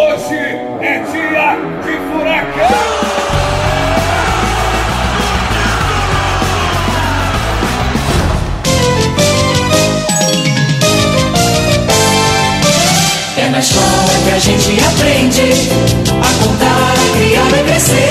Hoje é dia de furacão! É na escola que a gente aprende a contar, a criar e crescer.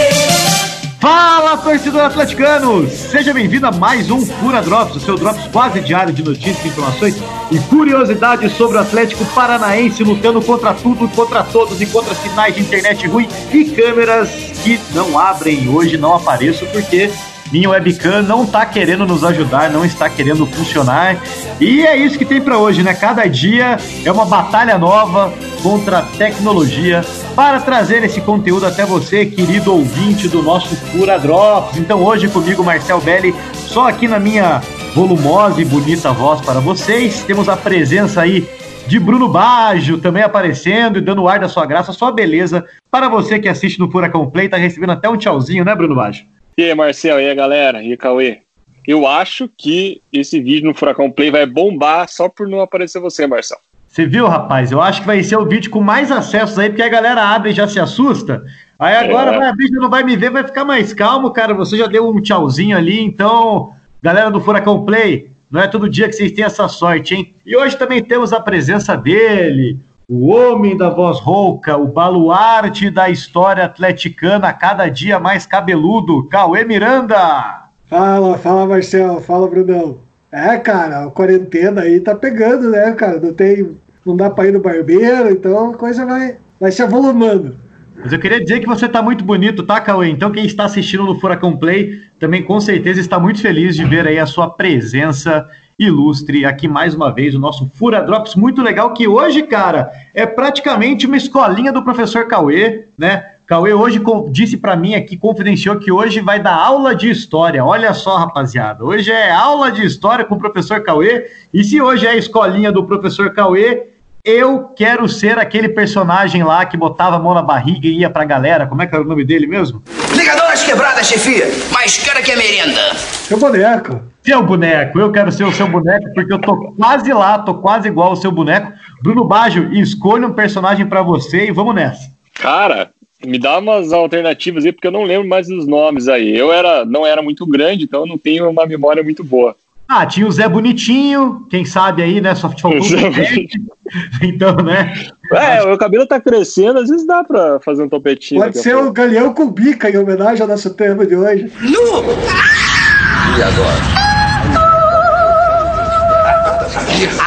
Torcedor atleticano! Seja bem-vindo a mais um Fura Drops, o seu Drops quase diário de notícias, informações e curiosidades sobre o Atlético Paranaense lutando contra tudo, contra todos e contra sinais de internet ruim e câmeras que não abrem hoje, não apareço porque minha webcam não tá querendo nos ajudar, não está querendo funcionar. E é isso que tem para hoje, né? Cada dia é uma batalha nova contra a tecnologia para trazer esse conteúdo até você, querido ouvinte do nosso Pura Drops. Então hoje comigo, Marcel Belli, só aqui na minha volumosa e bonita voz para vocês. Temos a presença aí de Bruno Baggio também aparecendo e dando o ar da sua graça, sua beleza. Para você que assiste no Furacão Play, tá recebendo até um tchauzinho, né, Bruno Baggio? E aí, Marcel, e aí, galera? E aí, Cauê? Eu acho que esse vídeo no Furacão Play vai bombar só por não aparecer você, Marcel. Você viu, rapaz? Eu acho que vai ser o vídeo com mais acessos aí, porque a galera abre e já se assusta. Aí agora É. vai abrir, já não vai me ver, vai ficar mais calmo, cara. Você já deu um tchauzinho ali, então, galera do Furacão Play, não é todo dia que vocês têm essa sorte, hein? E hoje também temos a presença dele, o homem da voz rouca, o baluarte da história atleticana, cada dia mais cabeludo, Cauê Miranda. Fala, fala Marcel, fala Brunão. É, cara, a quarentena aí tá pegando, né, cara? Não tem. Não dá pra ir no barbeiro, então a coisa vai, vai se avolumando. Mas eu queria dizer que você tá muito bonito, tá, Cauê? Então quem está assistindo no Furacão Play também com certeza está muito feliz de ver aí a sua presença ilustre aqui mais uma vez, o nosso Fura Drops muito legal, que hoje, cara, é praticamente uma escolinha do professor Cauê, né? Cauê hoje disse para mim aqui, confidenciou que hoje vai dar aula de história. Olha só, rapaziada, hoje é aula de história com o professor Cauê. E se hoje é a escolinha do professor Cauê, eu quero ser aquele personagem lá que botava a mão na barriga e ia pra galera. Como é que era o nome dele mesmo? Ligadoras quebradas, chefia. Mais cara que a merenda. Seu boneco. Seu boneco, eu quero ser o seu boneco porque eu tô quase lá, tô quase igual ao seu boneco. Bruno Baggio, escolha um personagem pra você e vamos nessa. Cara, me dá umas alternativas aí, porque eu não lembro mais dos nomes aí. Eu era, não era muito grande, então eu não tenho uma memória muito boa. Ah, tinha o Zé Bonitinho, quem sabe aí, né? Só faltou O o dente. Então, né? É, o meu cabelo tá crescendo, às vezes dá pra fazer um topetinho. Pode ser o pouco. Galeão com bica em homenagem ao nosso tema de hoje.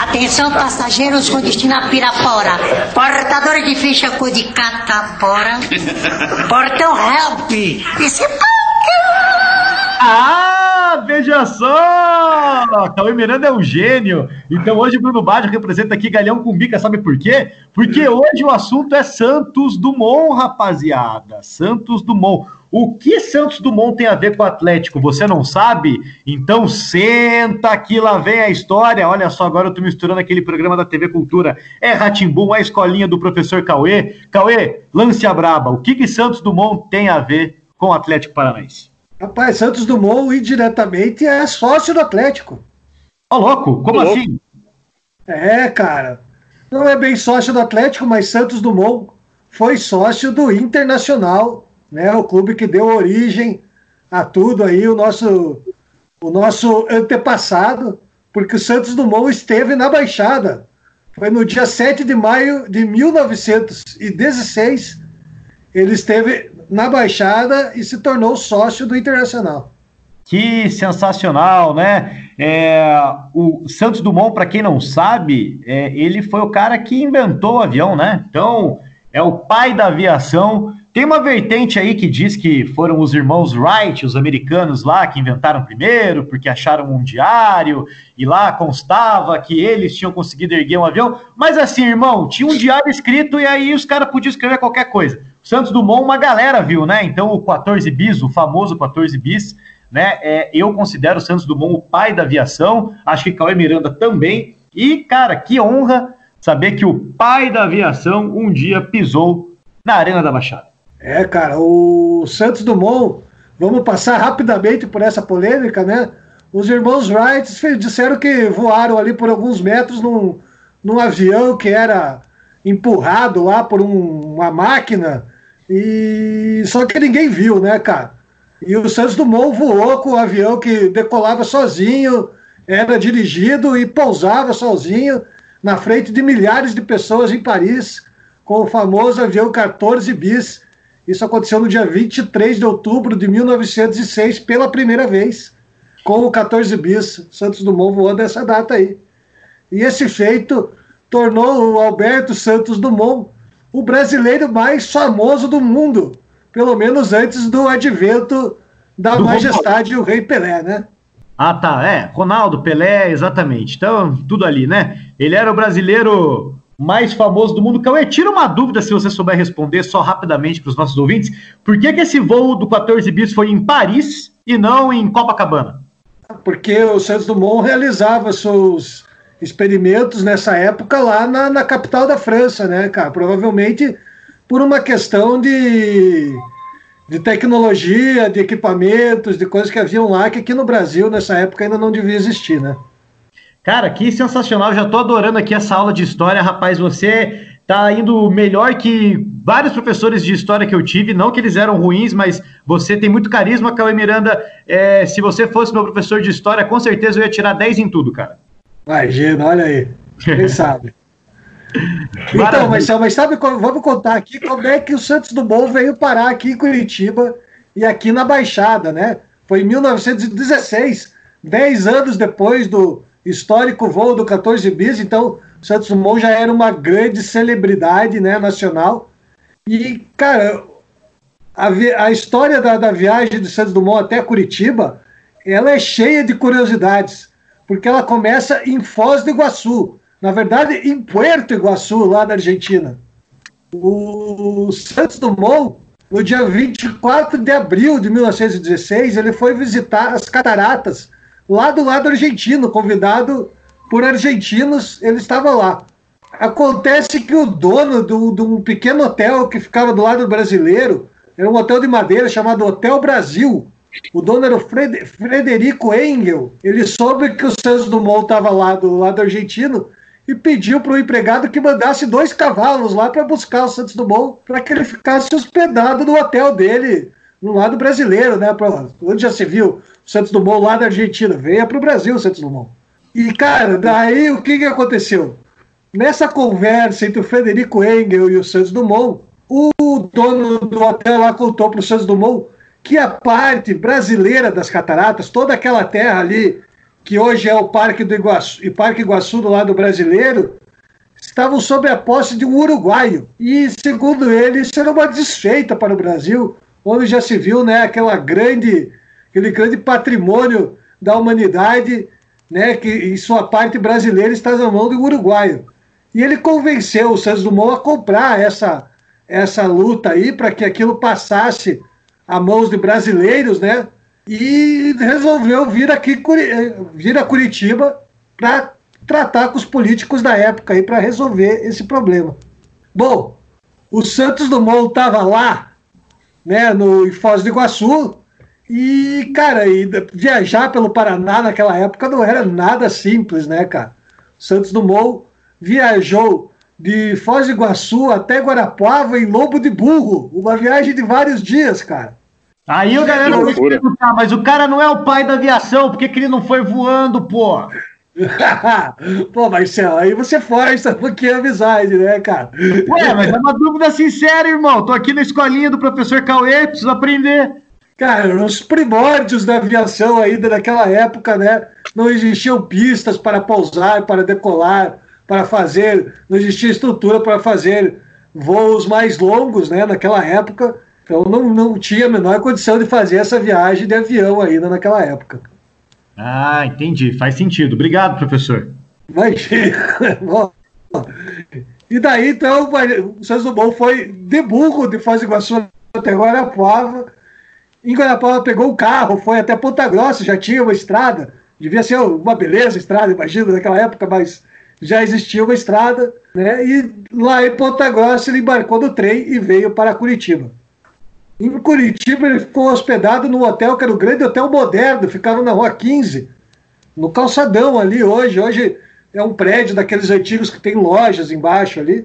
Atenção, passageiros com destino a Pirapora. Portadores de ficha cor de catapora. Portão help. Esse Ah, veja só! Cauê Miranda é um gênio. Então hoje o Bruno Baggio representa aqui Galhão com Bica, sabe por quê? Porque hoje o assunto é Santos Dumont, rapaziada. Santos Dumont. O que Santos Dumont tem a ver com o Atlético? Você não sabe? Então senta aqui, lá vem a história. Olha só, agora eu tô misturando aquele programa da TV Cultura. É Ratimbum, a escolinha do professor Cauê. Cauê, lance a braba. O que, que Santos Dumont tem a ver com o Atlético Paranaense? Rapaz, Santos Dumont indiretamente é sócio do Atlético. Ó, louco, como louco. assim? É, cara. Não é bem sócio do Atlético, mas Santos Dumont foi sócio do Internacional, né? O clube que deu origem a tudo aí, o nosso, o nosso antepassado, porque o Santos Dumont esteve na Baixada. Foi no dia 7 de maio de 1916. Ele esteve na Baixada e se tornou sócio do Internacional. Que sensacional, né? É, o Santos Dumont, para quem não sabe, é, ele foi o cara que inventou o avião, né? Então, é o pai da aviação. Tem uma vertente aí que diz que foram os irmãos Wright, os americanos lá, que inventaram primeiro, porque acharam um diário, e lá constava que eles tinham conseguido erguer um avião. Mas assim, irmão, tinha um diário escrito e aí os caras podiam escrever qualquer coisa. Santos Dumont, uma galera viu, né? Então, o 14 bis, o famoso 14 bis, né? É, eu considero o Santos Dumont o pai da aviação, acho que Cauê Miranda também. E, cara, que honra saber que o pai da aviação um dia pisou na Arena da Baixada. É, cara, o Santos Dumont, vamos passar rapidamente por essa polêmica, né? Os irmãos Wright disseram que voaram ali por alguns metros num, num avião que era empurrado lá por um, uma máquina, e só que ninguém viu, né, cara? E o Santos Dumont voou com o avião que decolava sozinho, era dirigido e pousava sozinho na frente de milhares de pessoas em Paris, com o famoso avião 14 bis. Isso aconteceu no dia 23 de outubro de 1906, pela primeira vez, com o 14 bis. Santos Dumont voou dessa data aí. E esse feito tornou o Alberto Santos Dumont o brasileiro mais famoso do mundo, pelo menos antes do advento da do majestade Ronaldo. o rei Pelé, né? Ah, tá, é, Ronaldo, Pelé, exatamente. Então, tudo ali, né? Ele era o brasileiro mais famoso do mundo. Cauê, tira uma dúvida se você souber responder só rapidamente para os nossos ouvintes. Por que, que esse voo do 14 bis foi em Paris e não em Copacabana? Porque o Santos Dumont realizava seus experimentos nessa época lá na, na capital da França, né, cara? Provavelmente por uma questão de, de tecnologia, de equipamentos, de coisas que haviam lá, que aqui no Brasil, nessa época, ainda não devia existir, né? Cara, que sensacional, já tô adorando aqui essa aula de história, rapaz, você tá indo melhor que vários professores de história que eu tive, não que eles eram ruins, mas você tem muito carisma, Cauê Miranda, é, se você fosse meu professor de história, com certeza eu ia tirar 10 em tudo, cara. Imagina, olha aí. Quem sabe? Então, mas, mas sabe, vamos contar aqui como é que o Santos Dumont veio parar aqui em Curitiba e aqui na Baixada, né? Foi em 1916, 10 anos depois do histórico voo do 14 bis, então o Santos Dumont já era uma grande celebridade né, nacional. E, cara, a, a história da, da viagem de Santos Dumont até Curitiba, ela é cheia de curiosidades porque ela começa em Foz do Iguaçu, na verdade em Puerto Iguaçu, lá na Argentina. O Santos Dumont, no dia 24 de abril de 1916, ele foi visitar as cataratas lá do lado argentino, convidado por argentinos, ele estava lá. Acontece que o dono de um pequeno hotel que ficava do lado brasileiro, era um hotel de madeira chamado Hotel Brasil, o dono era o Fred, Frederico Engel. Ele soube que o Santos Dumont estava lá do lado argentino e pediu para o empregado que mandasse dois cavalos lá para buscar o Santos Dumont para que ele ficasse hospedado no hotel dele, no lado brasileiro, né? Pra, onde já se viu o Santos Dumont lá da Argentina. Venha para o Brasil, Santos Dumont. E, cara, daí o que, que aconteceu? Nessa conversa entre o Frederico Engel e o Santos Dumont, o dono do hotel lá contou para o Santos Dumont que a parte brasileira das cataratas, toda aquela terra ali, que hoje é o Parque do Iguaçu, e Parque Iguaçu do lado brasileiro, estavam sob a posse de um uruguaio. E, segundo ele, isso era uma desfeita para o Brasil, onde já se viu né, aquela grande, aquele grande patrimônio da humanidade, né, que em sua parte brasileira está na mão do uruguaio. E ele convenceu o Santos Dumont a comprar essa, essa luta aí para que aquilo passasse a mãos de brasileiros, né? E resolveu vir aqui vir a Curitiba para tratar com os políticos da época aí para resolver esse problema. Bom, o Santos Dumont estava lá, né, no em Foz do Iguaçu, e cara, e viajar pelo Paraná naquela época não era nada simples, né, cara? Santos Dumont viajou de Foz do Iguaçu até Guarapuava em Lobo de Burro, uma viagem de vários dias, cara. Aí o galera vai perguntar, mas o cara não é o pai da aviação, por que, que ele não foi voando, pô? pô, Marcelo, aí você força um pouquinho a amizade, né, cara? Ué, mas é uma dúvida sincera, irmão. Tô aqui na escolinha do professor Cauê, preciso aprender. Cara, nos primórdios da aviação ainda naquela época, né? Não existiam pistas para pousar, para decolar, para fazer, não existia estrutura para fazer voos mais longos, né? Naquela época então não, não tinha a menor condição de fazer essa viagem de avião ainda naquela época. Ah, entendi. Faz sentido. Obrigado, professor. Imagina. e daí, então, o Santos Dumont foi de burro de Foz do Iguaçu até Guarapuava. Em Guarapuava pegou o carro, foi até Ponta Grossa, já tinha uma estrada. Devia ser uma beleza estrada, imagina, naquela época, mas já existia uma estrada. Né? E lá em Ponta Grossa ele embarcou no trem e veio para Curitiba. Em Curitiba, ele ficou hospedado num hotel que era o Grande Hotel Moderno, ficava na Rua 15, no calçadão ali hoje. Hoje é um prédio daqueles antigos que tem lojas embaixo ali.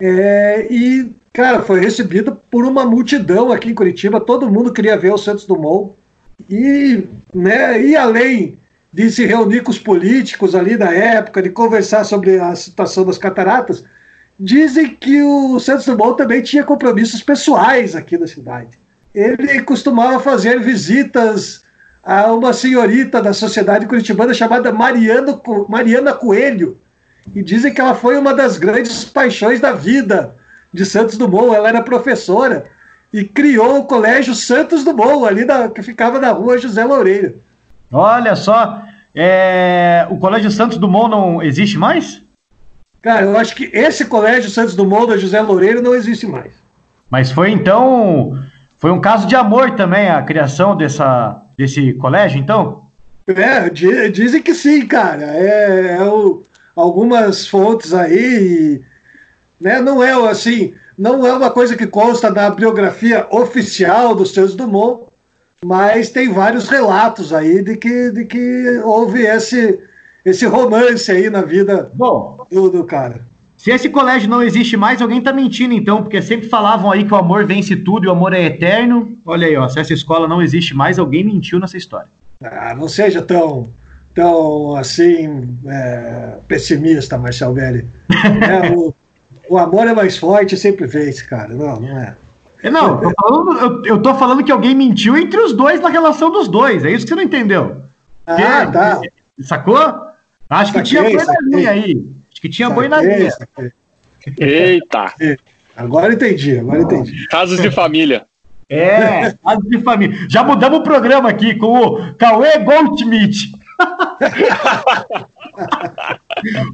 É, e, cara, foi recebido por uma multidão aqui em Curitiba, todo mundo queria ver o Santos Dumont. E, né, e além de se reunir com os políticos ali da época, de conversar sobre a situação das cataratas, dizem que o Santos Dumont também tinha compromissos pessoais aqui na cidade. Ele costumava fazer visitas a uma senhorita da sociedade curitibana chamada Mariano, Mariana Coelho, e dizem que ela foi uma das grandes paixões da vida de Santos Dumont. Ela era professora e criou o Colégio Santos Dumont, ali que ficava na rua José Loureiro. Olha só, é... o Colégio Santos Dumont não existe mais? Cara, eu acho que esse Colégio Santos Dumont da José Loureiro não existe mais. Mas foi então. Foi um caso de amor também a criação dessa, desse colégio, então? É, dizem que sim, cara. É, é o, algumas fontes aí, né? Não é assim, não é uma coisa que consta na biografia oficial do Santos Dumont, mas tem vários relatos aí de que, de que houve esse, esse romance aí na vida Bom, do, do cara. Se esse colégio não existe mais, alguém tá mentindo então, porque sempre falavam aí que o amor vence tudo e o amor é eterno. Olha aí, ó, se essa escola não existe mais, alguém mentiu nessa história. Ah, não seja tão tão assim é, pessimista, Marcel Belli. É, o, o, amor é mais forte, sempre vence, cara. Não, não é. é não, eu tô, falando, eu, eu tô falando que alguém mentiu entre os dois na relação dos dois. É isso que você não entendeu. Ah, tá. Sacou? Acho que tinha boi na linha aí. Acho que tinha boi na linha. Eita! Agora entendi, agora entendi. Casos de família. É, casos de família. Já mudamos o programa aqui com o Cauê Goldschmidt.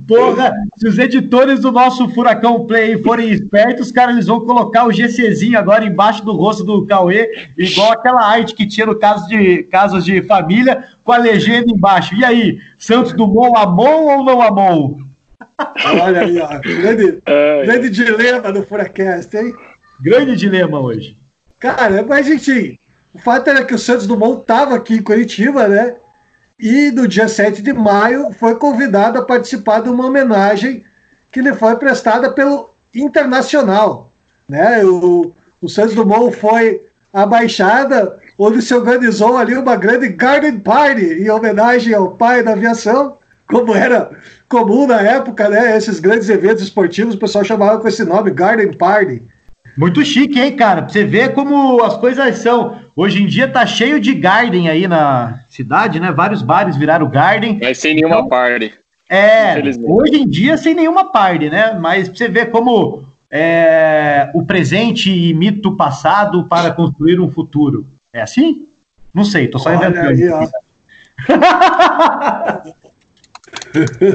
Porra, se os editores do nosso Furacão Play forem espertos, cara, eles vão colocar o GCzinho agora embaixo do rosto do Cauê, igual aquela arte que tinha no caso de casos de família, com a legenda embaixo. E aí, Santos Dumont amou ou não amou? Olha aí, ó. Grande, é. grande dilema do Furacast, hein? Grande dilema hoje. Cara, mas enfim, o fato era que o Santos Dumont estava aqui em Curitiba, né? E no dia 7 de maio foi convidado a participar de uma homenagem que lhe foi prestada pelo Internacional. Né? O, o Santos Dumont foi à Baixada, onde se organizou ali uma grande Garden Party em homenagem ao pai da aviação, como era comum na época, né? Esses grandes eventos esportivos, o pessoal chamava com esse nome, Garden Party. Muito chique, hein, cara? Pra você ver como as coisas são. Hoje em dia tá cheio de garden aí na cidade, né? Vários bares viraram garden. Mas sem nenhuma então, party. É, hoje em dia sem nenhuma party, né? Mas pra você ver como é, o presente imita o passado para construir um futuro. É assim? Não sei, tô só inventando. Aí,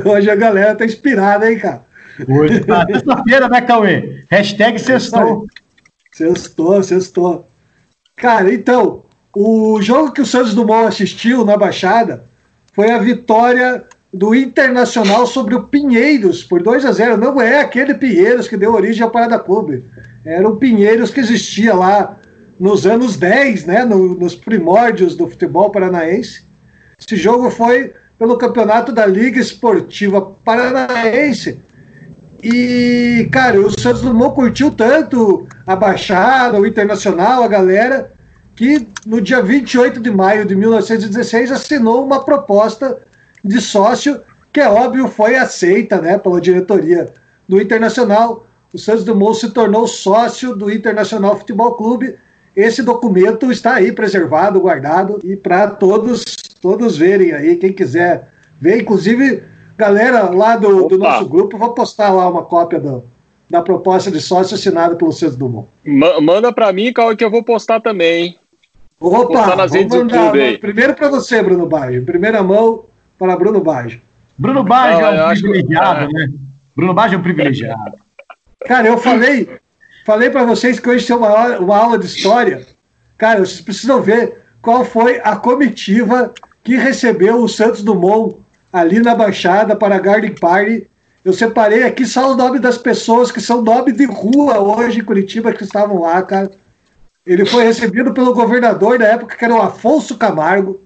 Hoje a galera tá inspirada, hein, cara? Hoje tá sexta-feira, né, Cauê? Hashtag sextou. Sextou, sextou. Cara, então, o jogo que o Santos Dumont assistiu na Baixada foi a vitória do Internacional sobre o Pinheiros por 2 a 0 Não é aquele Pinheiros que deu origem ao Parada Clube. Era o Pinheiros que existia lá nos anos 10, né, no, nos primórdios do futebol paranaense. Esse jogo foi pelo campeonato da Liga Esportiva Paranaense e, cara, o Santos Dumont curtiu tanto a Baixada, o Internacional, a galera, que no dia 28 de maio de 1916 assinou uma proposta de sócio que, é óbvio, foi aceita né, pela diretoria do Internacional. O Santos Dumont se tornou sócio do Internacional Futebol Clube. Esse documento está aí preservado, guardado, e para todos, todos verem aí, quem quiser ver, inclusive Galera lá do, do nosso grupo, vou postar lá uma cópia do, da proposta de sócio assinada pelo Santos Dumont. Ma manda para mim, que eu vou postar também. Opa, nas vou mandar, primeiro para você, Bruno Baggio. Primeira mão para Bruno Baggio. Bruno Baggio é um privilegiado, que... né? Bruno Baggio é um privilegiado. Cara, eu falei, falei para vocês que hoje tem uma, uma aula de história. Cara, vocês precisam ver qual foi a comitiva que recebeu o Santos Dumont ali na Baixada para Garden Party. Eu separei aqui só o nome das pessoas que são nome de rua hoje em Curitiba que estavam lá, cara. Ele foi recebido pelo governador da época, que era o Afonso Camargo.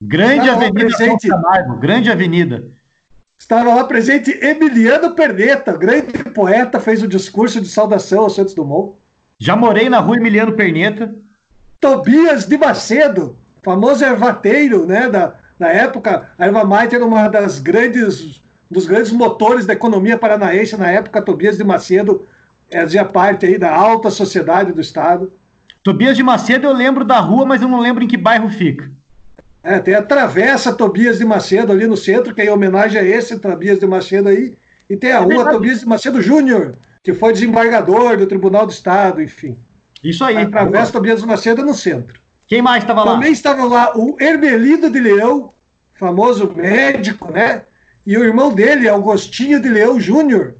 Grande Avenida presente... Afonso Camargo, grande avenida. Estava lá presente Emiliano Perneta, grande poeta, fez o discurso de saudação ao Santos Dumont. Já morei na rua Emiliano Perneta. Tobias de Macedo, famoso ervateiro, né, da, da época. A erva mate era uma das grandes, dos grandes motores da economia paranaense na época. Tobias de Macedo fazia parte aí da alta sociedade do estado. Tobias de Macedo eu lembro da rua, mas eu não lembro em que bairro fica. É, tem a Travessa Tobias de Macedo ali no centro, que é em homenagem a esse Tobias de Macedo aí. E tem a É rua verdade. Tobias de Macedo Júnior, que foi desembargador do Tribunal do Estado, enfim. Isso aí. A Travessa Tobias de Macedo no centro. Quem mais estava lá? Também estava lá o Hermelino de Leão, famoso médico, né? E o irmão dele, Augustinho de Leão Júnior,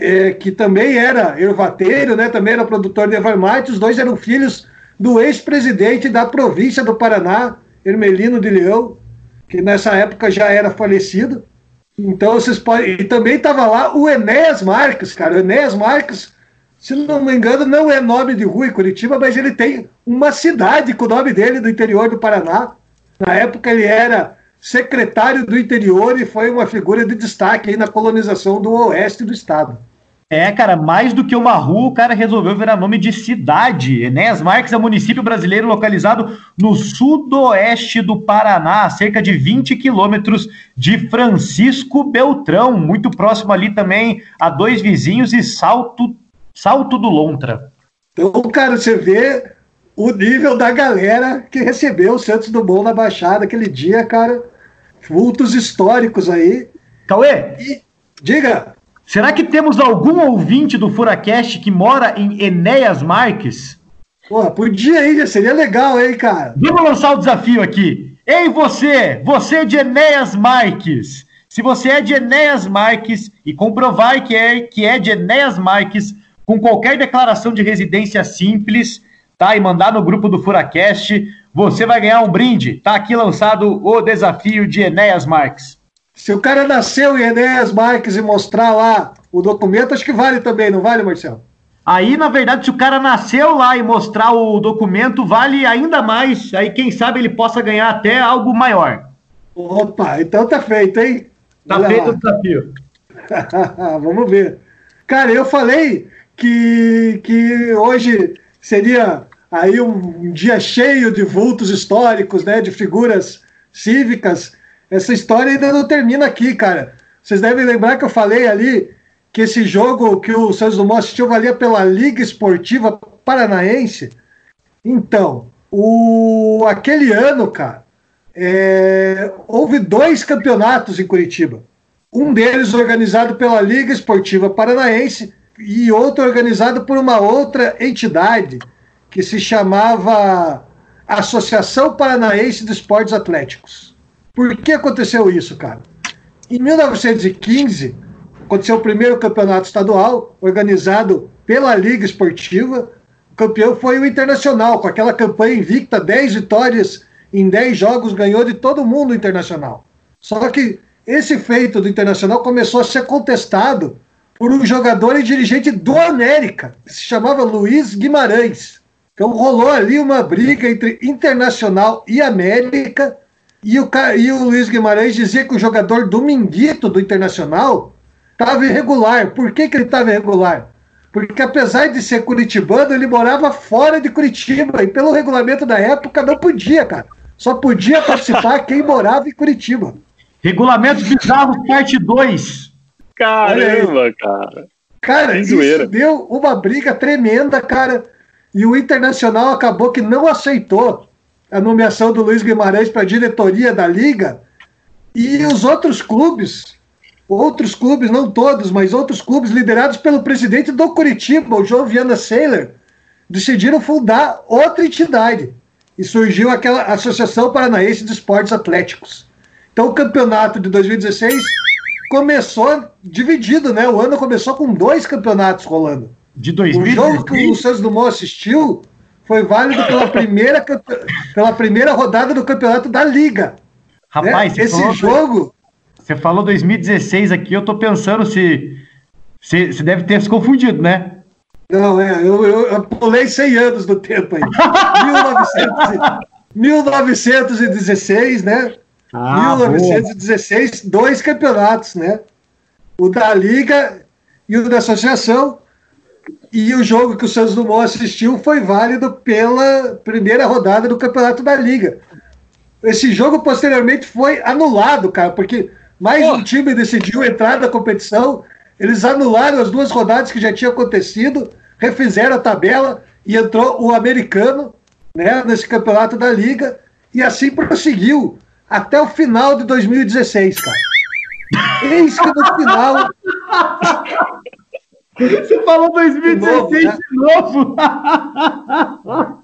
eh, que também era ervateiro, né? Também era produtor de ervamate. Os dois eram filhos do ex-presidente da província do Paraná, Hermelino de Leão, que nessa época já era falecido. Então vocês podem. E também estava lá o Enéas Marques, cara. O Enéas Marques, se não me engano, não é nome de rua em Curitiba, mas ele tem uma cidade com o nome dele do interior do Paraná. Na época ele era secretário do interior e foi uma figura de destaque aí na colonização do oeste do estado. É, cara, mais do que uma rua, o cara resolveu virar nome de cidade. Enéas Marques é um município brasileiro localizado no sudoeste do Paraná, a cerca de 20 quilômetros de Francisco Beltrão, muito próximo ali também a dois vizinhos e Salto, Salto do Lontra. Então, cara, você vê o nível da galera que recebeu o Santos Dumont na Baixada aquele dia, cara. Vultos históricos aí. Cauê, E, diga, será que temos algum ouvinte do Furacast que mora em Enéas Marques? pô, podia aí, seria legal, hein, cara. Vamos lançar o desafio aqui. Ei, você! Você de Enéas Marques! Se você é de Enéas Marques e comprovar que é, que é de Enéas Marques com qualquer declaração de residência simples, tá? E mandar no grupo do Furacast, você vai ganhar um brinde. Tá aqui lançado o desafio de Enéas Marques. Se o cara nasceu em Enéas Marques e mostrar lá o documento, acho que vale também, não vale, Marcelo? Aí, na verdade, se o cara nasceu lá e mostrar o documento, vale ainda mais. Aí, quem sabe, ele possa ganhar até algo maior. Opa, então tá feito, hein? Tá Olha feito lá. o desafio. Vamos ver. Cara, eu falei que, que hoje seria aí um dia cheio de vultos históricos, né? De figuras cívicas. Essa história ainda não termina aqui, cara. Vocês devem lembrar que eu falei ali que esse jogo que o Santos Dumont assistiu valia pela Liga Esportiva Paranaense. Então, o, aquele ano, cara, é, houve dois campeonatos em Curitiba. Um deles organizado pela Liga Esportiva Paranaense e outro organizado por uma outra entidade que se chamava Associação Paranaense de Esportes Atléticos. Por que aconteceu isso, cara? Em 1915, aconteceu o primeiro campeonato estadual, organizado pela Liga Esportiva. O campeão foi o Internacional, com aquela campanha invicta, 10 vitórias em 10 jogos, ganhou de todo mundo o Internacional. Só que esse feito do Internacional começou a ser contestado por um jogador e dirigente do América, que se chamava Luiz Guimarães. Então rolou ali uma briga entre Internacional e América, e o, e o Luiz Guimarães dizia que o jogador Dominguito do Internacional estava irregular. Por que, que ele estava irregular? Porque apesar de ser curitibano, ele morava fora de Curitiba, e pelo regulamento da época não podia, cara. Só podia participar quem morava em Curitiba. Regulamentos bizarros, parte 2. Caramba, cara. Cara, Que isso zoeira. deu uma briga tremenda, cara. E o Internacional acabou que não aceitou a nomeação do Luiz Guimarães para a diretoria da liga. E os outros clubes, outros clubes, não todos, mas outros clubes liderados pelo presidente do Curitiba, o João Viana Saylor, decidiram fundar outra entidade. E surgiu aquela Associação Paranaense de Esportes Atléticos. Então o campeonato de 2016 começou dividido, né? O ano começou com dois campeonatos rolando. De O jogo que o 2016. Santos Dumont assistiu foi válido pela primeira, pela primeira rodada do campeonato da Liga. né? Rapaz, você, Esse jogo, você falou 2016 aqui, eu tô pensando se. se- Você deve ter se confundido, né? não, é, eu, eu, eu pulei 100 anos do tempo aí. 1900 e- 1916, né? Ah, 1916, boa. dois campeonatos, né? O da Liga e o da Associação. E o jogo que o Santos Dumont assistiu foi válido pela primeira rodada do Campeonato da Liga. Esse jogo posteriormente foi anulado, cara, porque mais um time decidiu entrar na competição. Eles anularam as duas rodadas que já tinham acontecido, refizeram a tabela e entrou o americano né, nesse campeonato da Liga. E assim prosseguiu até o final de 2016, cara. Eis que no final. Você falou 2016 de novo. Né?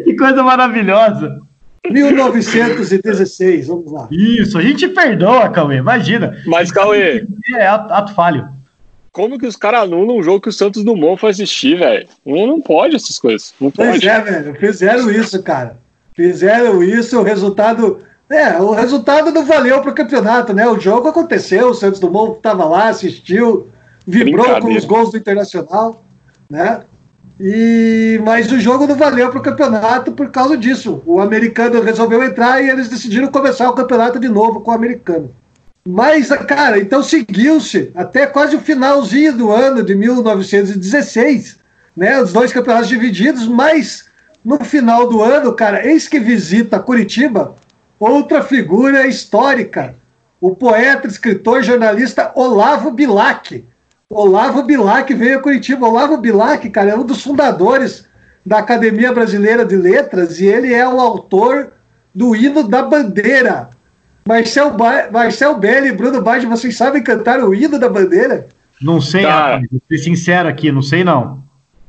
que coisa maravilhosa. 1916, vamos lá. Isso, a gente perdoa, Cauê, imagina. Mas, Cauê. É ato falho. Como que os caras anulam um jogo que o Santos Dumont foi assistir, velho? Não, não pode essas coisas. Não pode. Pois é, velho. Fizeram isso, cara. Fizeram isso, o resultado. É, o resultado não valeu para o campeonato, né? O jogo aconteceu, o Santos Dumont estava lá, assistiu, vibrou com os gols do Internacional, né? E, mas o jogo não valeu para o campeonato por causa disso. O americano resolveu entrar e eles decidiram começar o campeonato de novo com o americano. Mas, cara, então seguiu-se até quase o finalzinho do ano de 1916, né? Os dois campeonatos divididos, mas no final do ano, cara, eis que visita Curitiba outra figura histórica, o poeta, escritor, jornalista Olavo Bilac. Olavo Bilac veio a Curitiba. Olavo Bilac, cara, é um dos fundadores da Academia Brasileira de Letras e ele é o autor do hino da bandeira. Marcel, ba Marcel Belli e Bruno Bage, vocês sabem cantar o hino da bandeira? Não sei, tá. rapaz, vou ser sincero aqui, não sei não.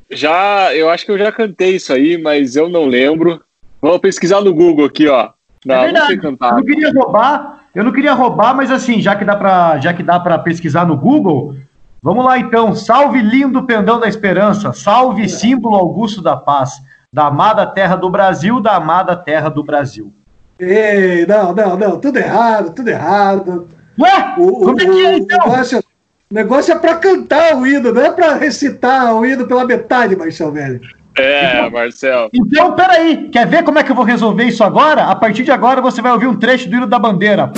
Já, eu acho que eu já cantei isso aí, mas eu não lembro. Vou pesquisar no Google aqui, ó. Não, é verdade. não sei cantar. Eu não queria roubar, eu não queria roubar, mas assim, já que dá para, já que dá para pesquisar no Google, vamos lá então. Salve lindo pendão da esperança, salve símbolo Augusto da paz, da amada terra do Brasil, da amada terra do Brasil. Ei, não, não, não, tudo errado, tudo errado. Ué? O, Como é que é então? O negócio, o negócio é para cantar o hino, não é para recitar o hino pela metade, Marcelo Velho. É, Marcelo. Então, peraí, quer ver como é que eu vou resolver isso agora? A partir de agora você vai ouvir um trecho do hino da bandeira.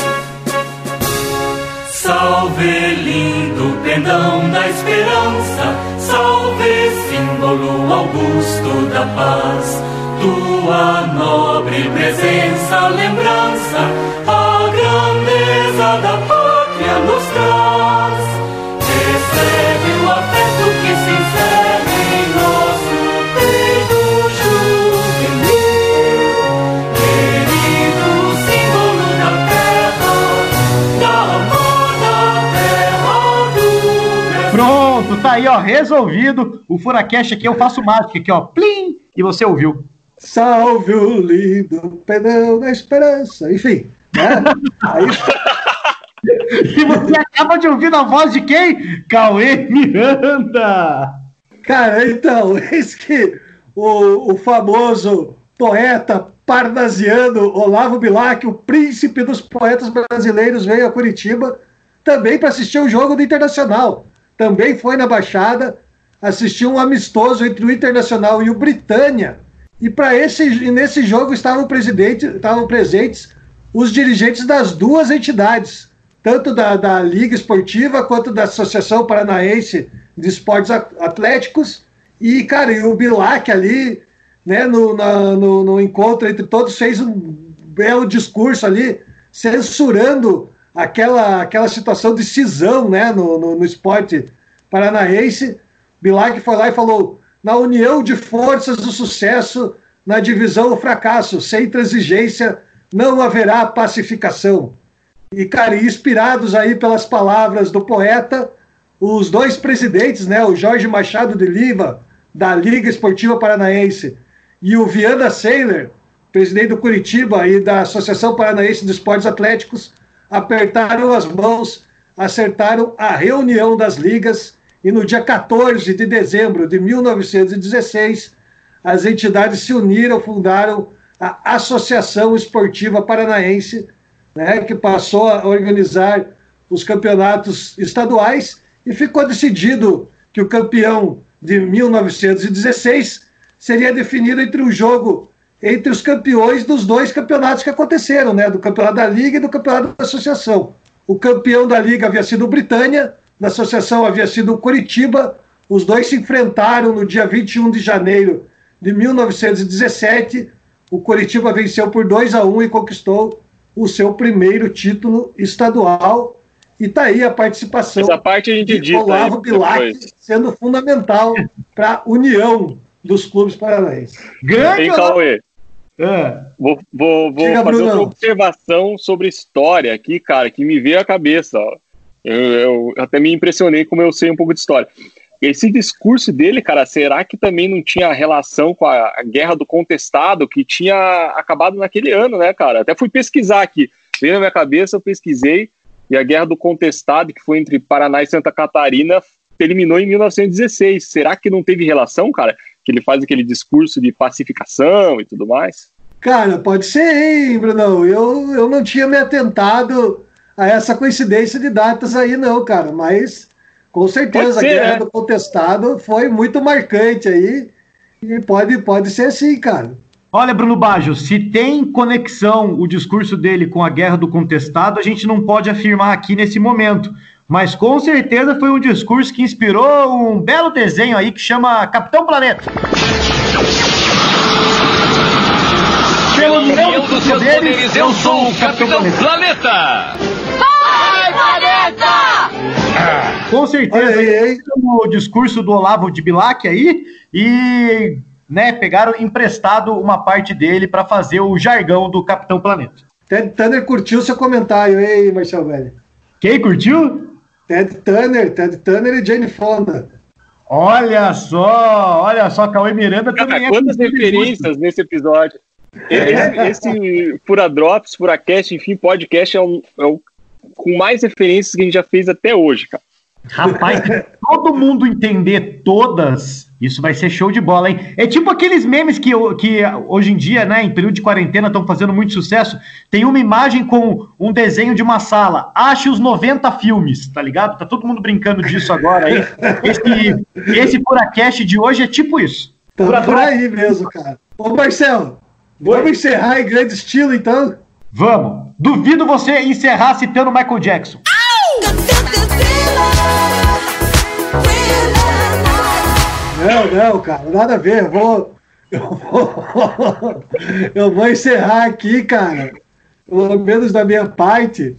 Salve lindo pendão da esperança, salve símbolo augusto da paz. Tua nobre presença, lembrança, aí, ó, resolvido. O Furacash aqui eu faço mágica aqui, ó, plim, e você ouviu. Salve o lindo pedão da esperança. Enfim, né? Aí... E você acaba de ouvir a voz de quem? Cauê Miranda! Cara, então, eis que o, o famoso poeta parnasiano Olavo Bilac, o príncipe dos poetas brasileiros, veio a Curitiba também para assistir o um jogo do Internacional. Também foi na Baixada, assistiu um amistoso entre o Internacional e o Britânia e para esse e nesse jogo estavam, presidente, estavam presentes os dirigentes das duas entidades, tanto da, da Liga Esportiva quanto da Associação Paranaense de Esportes Atléticos. E, cara, e o Bilac ali, né, no, na, no, no encontro entre todos, fez um belo discurso ali, censurando aquela, aquela situação de cisão né, no, no, no esporte paranaense. Bilac foi lá e falou: na união de forças do sucesso, na divisão do fracasso. Sem transigência não haverá pacificação. E, cara, inspirados aí pelas palavras do poeta, os dois presidentes, né, o Jorge Machado de Lima, da Liga Esportiva Paranaense, e o Viana Seiler, presidente do Curitiba e da Associação Paranaense de Esportes Atléticos, apertaram as mãos, acertaram a reunião das ligas e no dia 14 de dezembro de 1916, as entidades se uniram, fundaram a Associação Esportiva Paranaense, né, que passou a organizar os campeonatos estaduais e ficou decidido que o campeão de 1916 seria definido entre um jogo entre os campeões dos dois campeonatos que aconteceram, né? Do campeonato da Liga e do campeonato da Associação. O campeão da Liga havia sido o Britânia, da Associação havia sido o Curitiba. Os dois se enfrentaram no dia 21 de janeiro de 1917. O Curitiba venceu por 2 a 1 e conquistou o seu primeiro título estadual. E está aí a participação Essa parte a gente de Olavo Bilac sendo fundamental para a união dos clubes paranaenses. Grande Cauê. É. Vou, vou, vou fazer Bruno. outra observação sobre história aqui, cara, que me veio à cabeça. Ó. Eu, eu, até me impressionei como eu sei um pouco de história. Esse discurso dele, cara, será que também não tinha relação com a, a guerra do contestado que tinha acabado naquele ano, né, cara? Até fui pesquisar aqui. Veio na minha cabeça, eu pesquisei, e a guerra do contestado, que foi entre Paraná e Santa Catarina, terminou em 1916. Será que não teve relação, cara? Que ele faz aquele discurso de pacificação e tudo mais? Cara, pode ser, hein, Bruno? Eu, eu não tinha me atentado a essa coincidência de datas aí, não, cara. Mas com certeza ser, a guerra né? do contestado foi muito marcante aí. E pode, pode ser assim, cara. Olha, Bruno Baggio, se tem conexão o discurso dele com a guerra do contestado, a gente não pode afirmar aqui nesse momento. Mas com certeza foi um discurso que inspirou um belo desenho aí que chama Capitão Planeta. Pelo união dos seus poderes, eu sou o Capitão, Capitão Planeta. Planeta. Com certeza, aí, aí. o discurso do Olavo de Bilac aí e né, pegaram emprestado uma parte dele para fazer o jargão do Capitão Planeta. Ted Turner curtiu seu comentário, hein, Marcelo Velho? Quem curtiu? Ted Turner, Ted Turner e Jane Fonda. Olha só, olha só, Cauê Miranda Cara, também é Quantas referências nesse episódio. Esse, esse Fura Drops, Fura Cast, enfim, podcast é, um, é o com mais referências que a gente já fez até hoje, cara. Rapaz, se todo mundo entender todas, isso vai ser show de bola, hein? É tipo aqueles memes que, que hoje em dia, né, em período de quarentena, estão fazendo muito sucesso. Tem uma imagem com um desenho de uma sala. Ache os 90 filmes, tá ligado? Tá todo mundo brincando disso agora aí. Esse, esse Furacast de hoje é tipo isso. Tá por aí mesmo, cara. Ô, Marcelo, vamos encerrar em grande estilo, então? Vamos. Duvido você encerrar citando Michael Jackson. Não, não, cara, nada a ver. Eu vou, eu vou, eu vou encerrar aqui, cara, pelo menos da minha parte,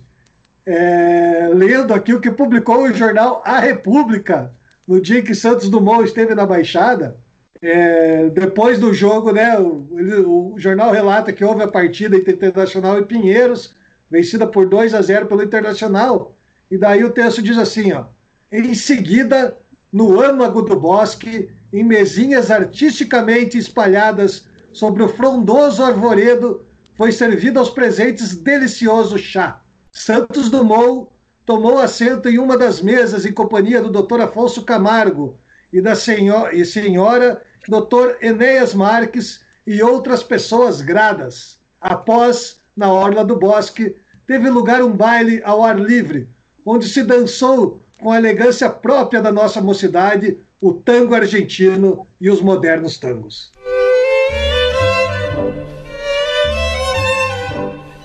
é, lendo aqui o que publicou o jornal A República no dia que Santos Dumont esteve na Baixada. É, depois do jogo, né, o, o, jornal relata que houve a partida entre Internacional e Pinheiros, vencida por 2 a 0 pelo Internacional. E daí o texto diz assim, ó: em seguida, no âmago do bosque, em mesinhas artisticamente espalhadas sobre o frondoso arvoredo, foi servido aos presentes delicioso chá. Santos Dumont tomou assento em uma das mesas em companhia do Dr. Afonso Camargo e da senhora, e senhora Dr. Enéas Marques e outras pessoas gradas. Após, na orla do bosque, teve lugar um baile ao ar livre, onde se dançou com a elegância própria da nossa mocidade o tango argentino e os modernos tangos.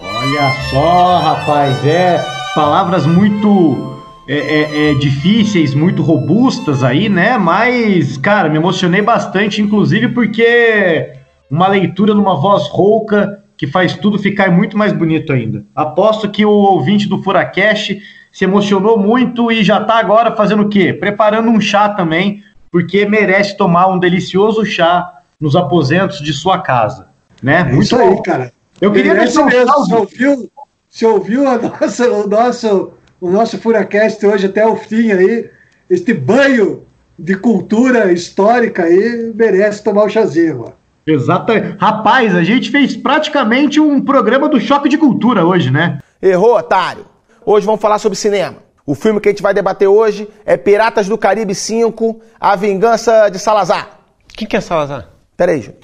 Olha só, rapaz, é palavras muito é, é, é, difíceis, muito robustas aí, né? Mas, cara, me emocionei bastante, inclusive porque uma leitura numa voz rouca que faz tudo ficar muito mais bonito ainda. Aposto que o ouvinte do Furacash se emocionou muito e já tá agora fazendo o quê? Preparando um chá também, porque merece tomar um delicioso chá nos aposentos de sua casa, né? É muito isso bom. aí, cara. Eu queria deixar um mesmo. Você ouviu, você ouviu a nossa, o nosso o nosso Furacast hoje até o fim aí, este banho de cultura histórica aí merece tomar o chazinho, mano. Exatamente. Rapaz, a gente fez praticamente um programa do choque de cultura hoje, né? Errou, otário. Hoje vamos falar sobre cinema. O filme que a gente vai debater hoje é Piratas do Caribe 5, A Vingança de Salazar. O que, que é Salazar? Peraí, gente.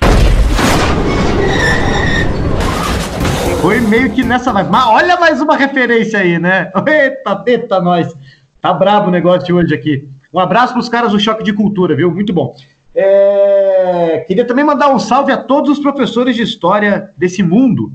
Foi meio que nessa vibe. Mas olha mais uma referência aí, né? Eita, eita, nós. Tá brabo o negócio de hoje aqui. Um abraço pros caras do Choque de Cultura, viu? Muito bom. É, queria também mandar um salve a todos os professores de história desse mundo,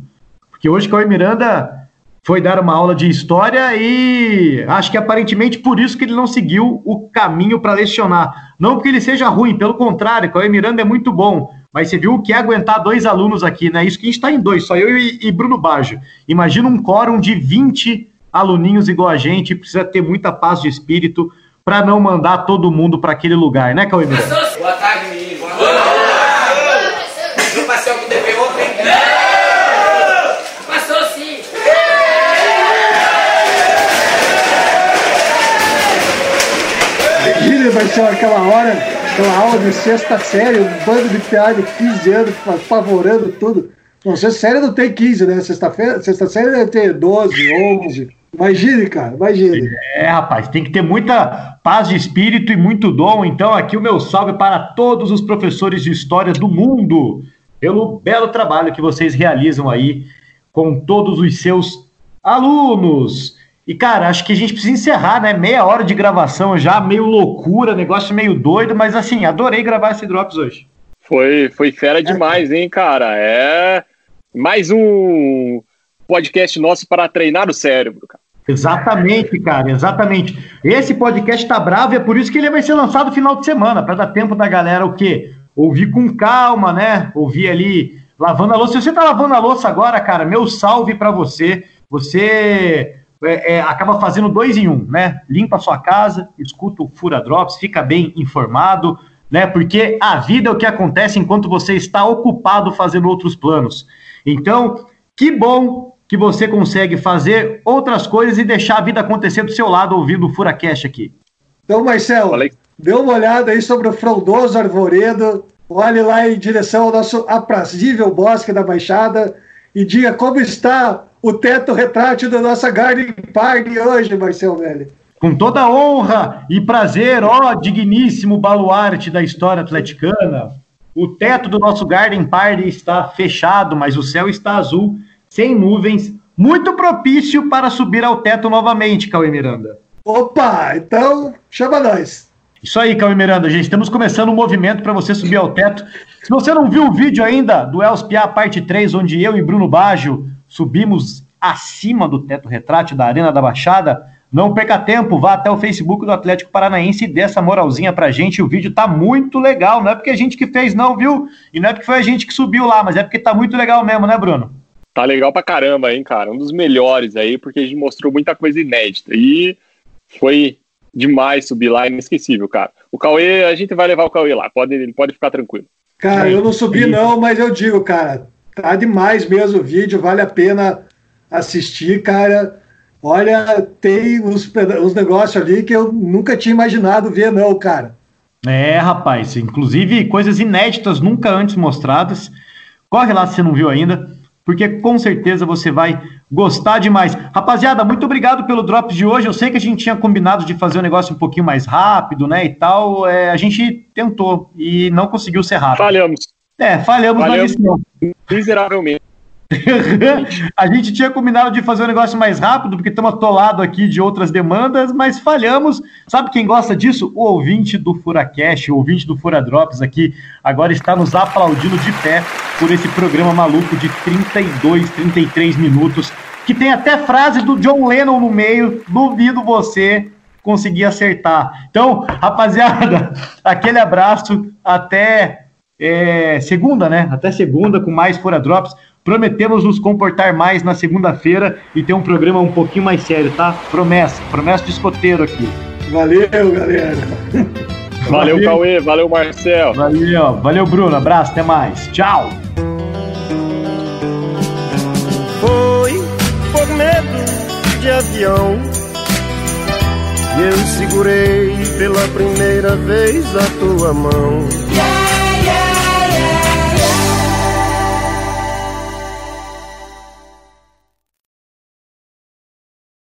porque hoje Cauê Miranda foi dar uma aula de história e acho que aparentemente por isso que ele não seguiu o caminho para lecionar. Não porque ele seja ruim, pelo contrário, Cauê Miranda é muito bom. Mas você viu o que é aguentar dois alunos aqui, né? Isso que a gente está em dois, só eu e, e Bruno Baggio. Imagina um quórum de 20 aluninhos igual a gente, precisa ter muita paz de espírito para não mandar todo mundo para aquele lugar, né, Cauê Miranda? Boa tarde, menino. Boa tarde. Não passei algum DP ontem? Passou Vai ser aquela hora, aquela aula de sexta série, um bando de piada de 15 anos, apavorando tudo. Não, sexta série não tem 15, né? Sexta-feira, sexta série deve ter 12, 11. Imagine, cara, imagine. É, rapaz, tem que ter muita paz de espírito e muito dom. Então, aqui o meu salve para todos os professores de história do mundo, pelo belo trabalho que vocês realizam aí com todos os seus alunos. E, cara, acho que a gente precisa encerrar, né? Meia hora de gravação já, meio loucura, negócio meio doido, mas assim, adorei gravar esse Drops hoje. Foi, foi fera demais, hein, cara? É mais um podcast nosso para treinar o cérebro, cara. Exatamente, cara, exatamente. Esse podcast tá bravo e é por isso que ele vai ser lançado no final de semana, para dar tempo da galera o quê? Ouvir com calma, né? Ouvir ali lavando a louça. Se você tá lavando a louça agora, cara, meu salve para você. Você é, é, acaba fazendo dois em um, né? Limpa a sua casa, escuta o Fura Drops, fica bem informado, né? Porque a vida é o que acontece enquanto você está ocupado fazendo outros planos. Então, que bom que você consegue fazer outras coisas e deixar a vida acontecer do seu lado ouvindo o Furacast aqui. Então, Marcelo, Falei. dê uma olhada aí sobre o frondoso arvoredo, olhe lá em direção ao nosso aprazível bosque da Baixada e diga como está o teto retrátil da nossa Garden Party hoje, Marcelo Velho. Com toda honra e prazer, ó digníssimo baluarte da história atleticana, o teto do nosso Garden Party está fechado, mas o céu está azul sem nuvens, muito propício para subir ao teto novamente, Cauê Miranda. Opa, então chama nós. Isso aí, Cauê Miranda, gente. Estamos começando um movimento para você subir ao teto. Se você não viu o vídeo ainda do Elspia parte 3, onde eu e Bruno Baggio subimos acima do teto retrátil da Arena da Baixada, não perca tempo, vá até o Facebook do Atlético Paranaense e dê essa moralzinha pra gente. O vídeo tá muito legal. Não é porque a gente que fez, não, viu? E não é porque foi a gente que subiu lá, mas é porque tá muito legal mesmo, né, Bruno? Tá legal pra caramba, hein, cara? Um dos melhores aí, porque a gente mostrou muita coisa inédita. E foi demais subir lá, inesquecível, cara. O Cauê, a gente vai levar o Cauê lá, pode, pode ficar tranquilo. Cara, eu não subi não, mas eu digo, cara, tá demais mesmo o vídeo, vale a pena assistir, cara. Olha, tem uns, uns negócios ali que eu nunca tinha imaginado ver, não, cara. É, rapaz, inclusive coisas inéditas, nunca antes mostradas. Corre lá se você não viu ainda porque com certeza você vai gostar demais. Rapaziada, muito obrigado pelo Drops de hoje. Eu sei que a gente tinha combinado de fazer o um negócio um pouquinho mais rápido, né, e tal. É, a gente tentou e não conseguiu ser rápido. Falhamos. É, falhamos, falhamos na missão. Miseravelmente. a gente tinha combinado de fazer um negócio mais rápido, porque estamos atolados aqui de outras demandas, mas falhamos. Sabe quem gosta disso? O ouvinte do Furacast, o ouvinte do Fura Drops aqui, agora está nos aplaudindo de pé por esse programa maluco de 32, 33 minutos, que tem até frase do John Lennon no meio. Duvido você conseguir acertar. Então, rapaziada, aquele abraço até é, segunda, né? Até segunda com mais Fura Drops. Prometemos nos comportar mais na segunda-feira e ter um programa um pouquinho mais sério, tá? Promessa, promessa de escoteiro aqui. Valeu, galera. Valeu, valeu. Cauê. Valeu, Marcel. Valeu, valeu, Bruno. Abraço, até mais. Tchau. Foi por medo de avião e eu segurei pela primeira vez a tua mão. Yeah!